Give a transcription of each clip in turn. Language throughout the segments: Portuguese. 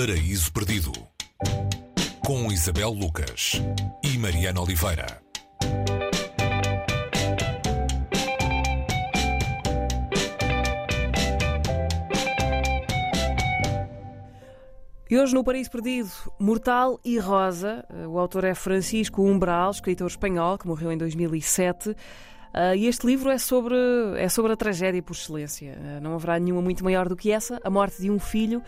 Paraíso Perdido com Isabel Lucas e Mariana Oliveira. E hoje no Paraíso Perdido, Mortal e Rosa. O autor é Francisco Umbral, escritor espanhol que morreu em 2007. Uh, e este livro é sobre, é sobre a tragédia por excelência. Uh, não haverá nenhuma muito maior do que essa, a morte de um filho.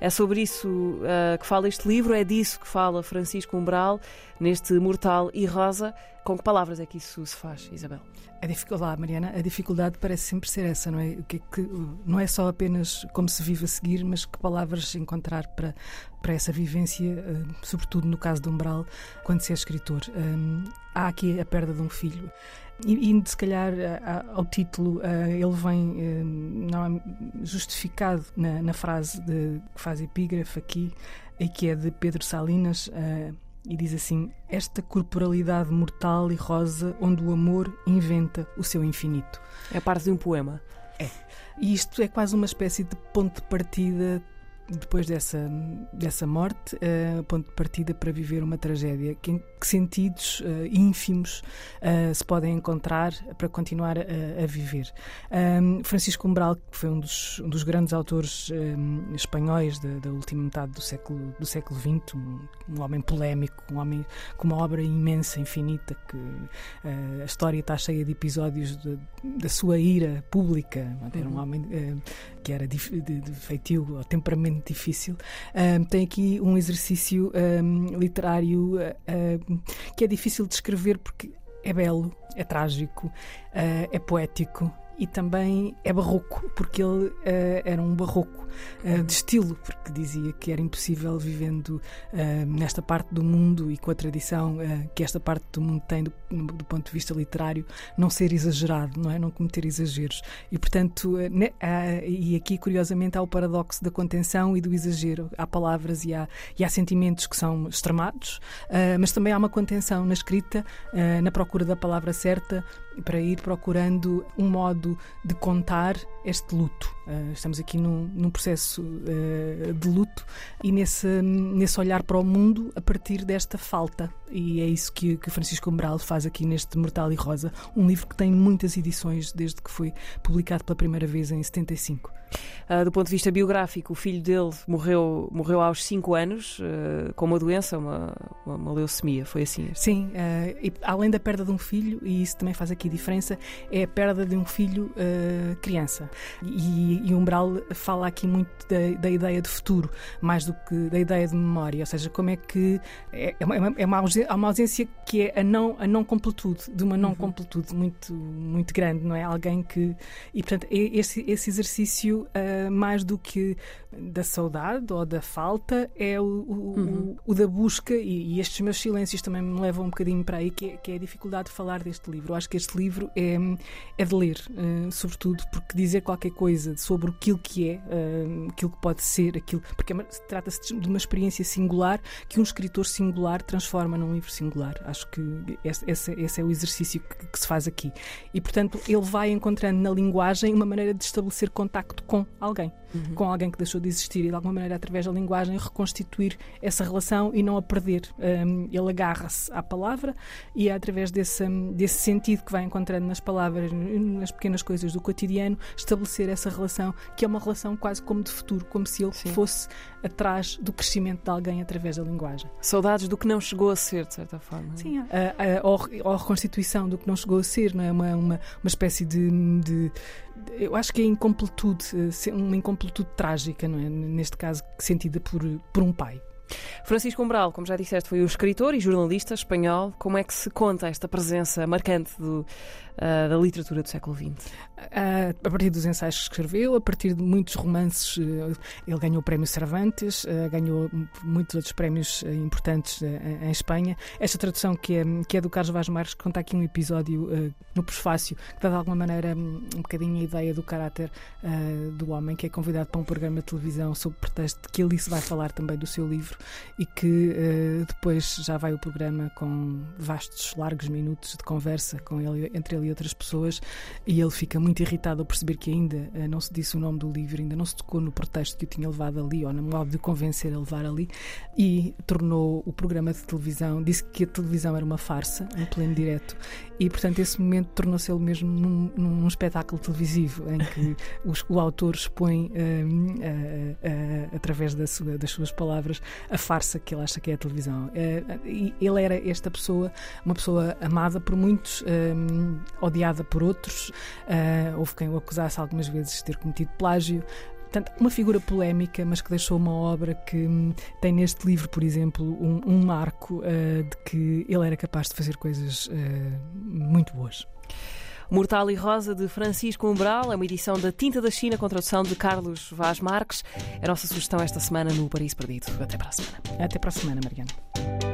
É sobre isso uh, que fala este livro, é disso que fala Francisco Umbral, neste Mortal e Rosa. Com que palavras é que isso se faz, Isabel? A dificuldade, Mariana, a dificuldade parece sempre ser essa, não é? Que, que, não é só apenas como se vive a seguir, mas que palavras encontrar para, para essa vivência, sobretudo no caso de Umbral, quando se é escritor. Um, há aqui a perda de um filho. E, e se calhar ao título ele vem não é justificado na, na frase de, que faz epígrafe aqui, e que é de Pedro Salinas. E diz assim: Esta corporalidade mortal e rosa, onde o amor inventa o seu infinito. É parte de um poema. É. E isto é quase uma espécie de ponto de partida depois dessa, dessa morte, uh, ponto de partida para viver uma tragédia. Que, que sentidos uh, ínfimos uh, se podem encontrar para continuar a, a viver? Um, Francisco Umbral, que foi um dos, um dos grandes autores um, espanhóis da, da, última metade do século, do século XX, um, homem polémico, um homem com uma obra imensa, infinita, que a história está cheia de episódios de, da sua ira pública. Era um uhum. homem que era de, de, de feitio, temperamento muito difícil. Um, tem aqui um exercício um, literário que é difícil de escrever porque é belo, é trágico, uh, é poético e também é barroco, porque ele uh, era um barroco uh, de estilo, porque dizia que era impossível vivendo uh, nesta parte do mundo e com a tradição que esta parte do mundo tem do, do, ponto de vista literário, não ser exagerado, não é? Não cometer exageros. E portanto, e aqui curiosamente há o paradoxo da contenção e do exagero. Há palavras e há, e há sentimentos que são extremados, mas também há uma contenção na escrita, na procura da palavra certa, para ir procurando um modo de contar este luto. Uh, estamos aqui num, num processo uh, de luto e nesse, nesse olhar para o mundo a partir desta falta. E é isso que, que Francisco Umbral faz aqui neste Mortal e Rosa, um livro que tem muitas edições desde que foi publicado pela primeira vez em 75. Uh, do ponto de vista biográfico, o filho dele morreu, morreu aos 5 anos com uma doença, uma, uma leucemia. Foi assim? Sim, e, além da perda de um filho, e isso também faz aqui diferença, é a perda de um filho criança. E, e Umbral fala aqui muito da, da, ideia de futuro, mais do que da ideia de memória, ou seja, como é que é, é, uma, é uma, ausência, uma ausência que é a não, a não completude, de uma não uhum. completude muito, muito grande, não é? Alguém que. E portanto, esse, esse exercício, uh, mais do que da saudade ou da falta, é o, o, uhum. o, o da busca, e, e, estes meus silêncios também me levam um bocadinho para aí, que é, que é a dificuldade de falar deste livro. Eu acho que este livro é, é de ler, uh, sobretudo porque dizer qualquer coisa sobre aquilo que é, uh, aquilo que pode ser, aquilo, porque é trata-se de uma experiência singular que um escritor singular transforma num livro singular. Acho que esse, esse é o exercício que, que, se faz aqui. E, portanto, ele vai encontrando na linguagem uma maneira de estabelecer contacto com alguém, uhum. com alguém que deixou de existir e, de alguma maneira, através da linguagem, reconstituir essa relação e não a perder. Um, ele agarra-se à palavra e é através desse, desse sentido que vai encontrando nas palavras, nas pequenas coisas do cotidiano, estabelecer essa relação, que é uma relação quase como de futuro, como se ele Sim. fosse atrás do crescimento de alguém através da linguagem. Saudades do que não chegou a ser, de certa forma. Sim, a, a, a, a reconstituição do que não chegou a ser, não é? Uma, uma, uma espécie de, de eu acho que é incompletude, eh, uma incompletude trágica, não é? Neste caso, sentida por, por um pai. Francisco Umbral, como já disseste, foi um escritor e jornalista espanhol. Como é que se conta esta presença marcante do, uh, da literatura do século XX? Uh, a partir dos ensaios que escreveu, a partir de muitos romances, uh, ele ganhou o prémio Cervantes, ganhou muitos outros prémios importantes em Espanha. Esta tradução que é, que é do Carlos Vaz Marques conta aqui um episódio no prefácio que dá de alguma maneira um, um bocadinho a ideia do caráter do homem que é convidado para um programa de televisão sob pretexto de que ele se vai falar também do seu livro e que depois já vai o programa com vastos, largos minutos de conversa com ele, entre ele e outras pessoas, e ele fica muito irritado ao perceber que ainda uh, não se disse o nome do livro, ainda não se tocou no pretexto que o tinha levado ali, ou no modo de convencer a levar ali, e tornou o programa de televisão, disse que a televisão era uma farsa, um pleno direto, e portanto esse momento tornou-se ele mesmo num, num, espetáculo televisivo em que os, o autor expõe uh, através da sua, das suas palavras a farsa que ele acha que é a televisão. ele era esta pessoa, uma pessoa amada por muitos, odiada por outros. houve quem o acusasse algumas vezes de ter cometido plágio. Portanto, uma figura polémica, mas que deixou uma obra que hum, tem neste livro, por exemplo, um, um marco uh, de que ele era capaz de fazer coisas uh, muito boas. Mortal e Rosa de Francisco Umbral, é uma edição da Tinta da China com tradução de Carlos Vaz Marques. É a nossa sugestão esta semana no Paris Perdido. Até para a semana. Até para a semana, Mariana.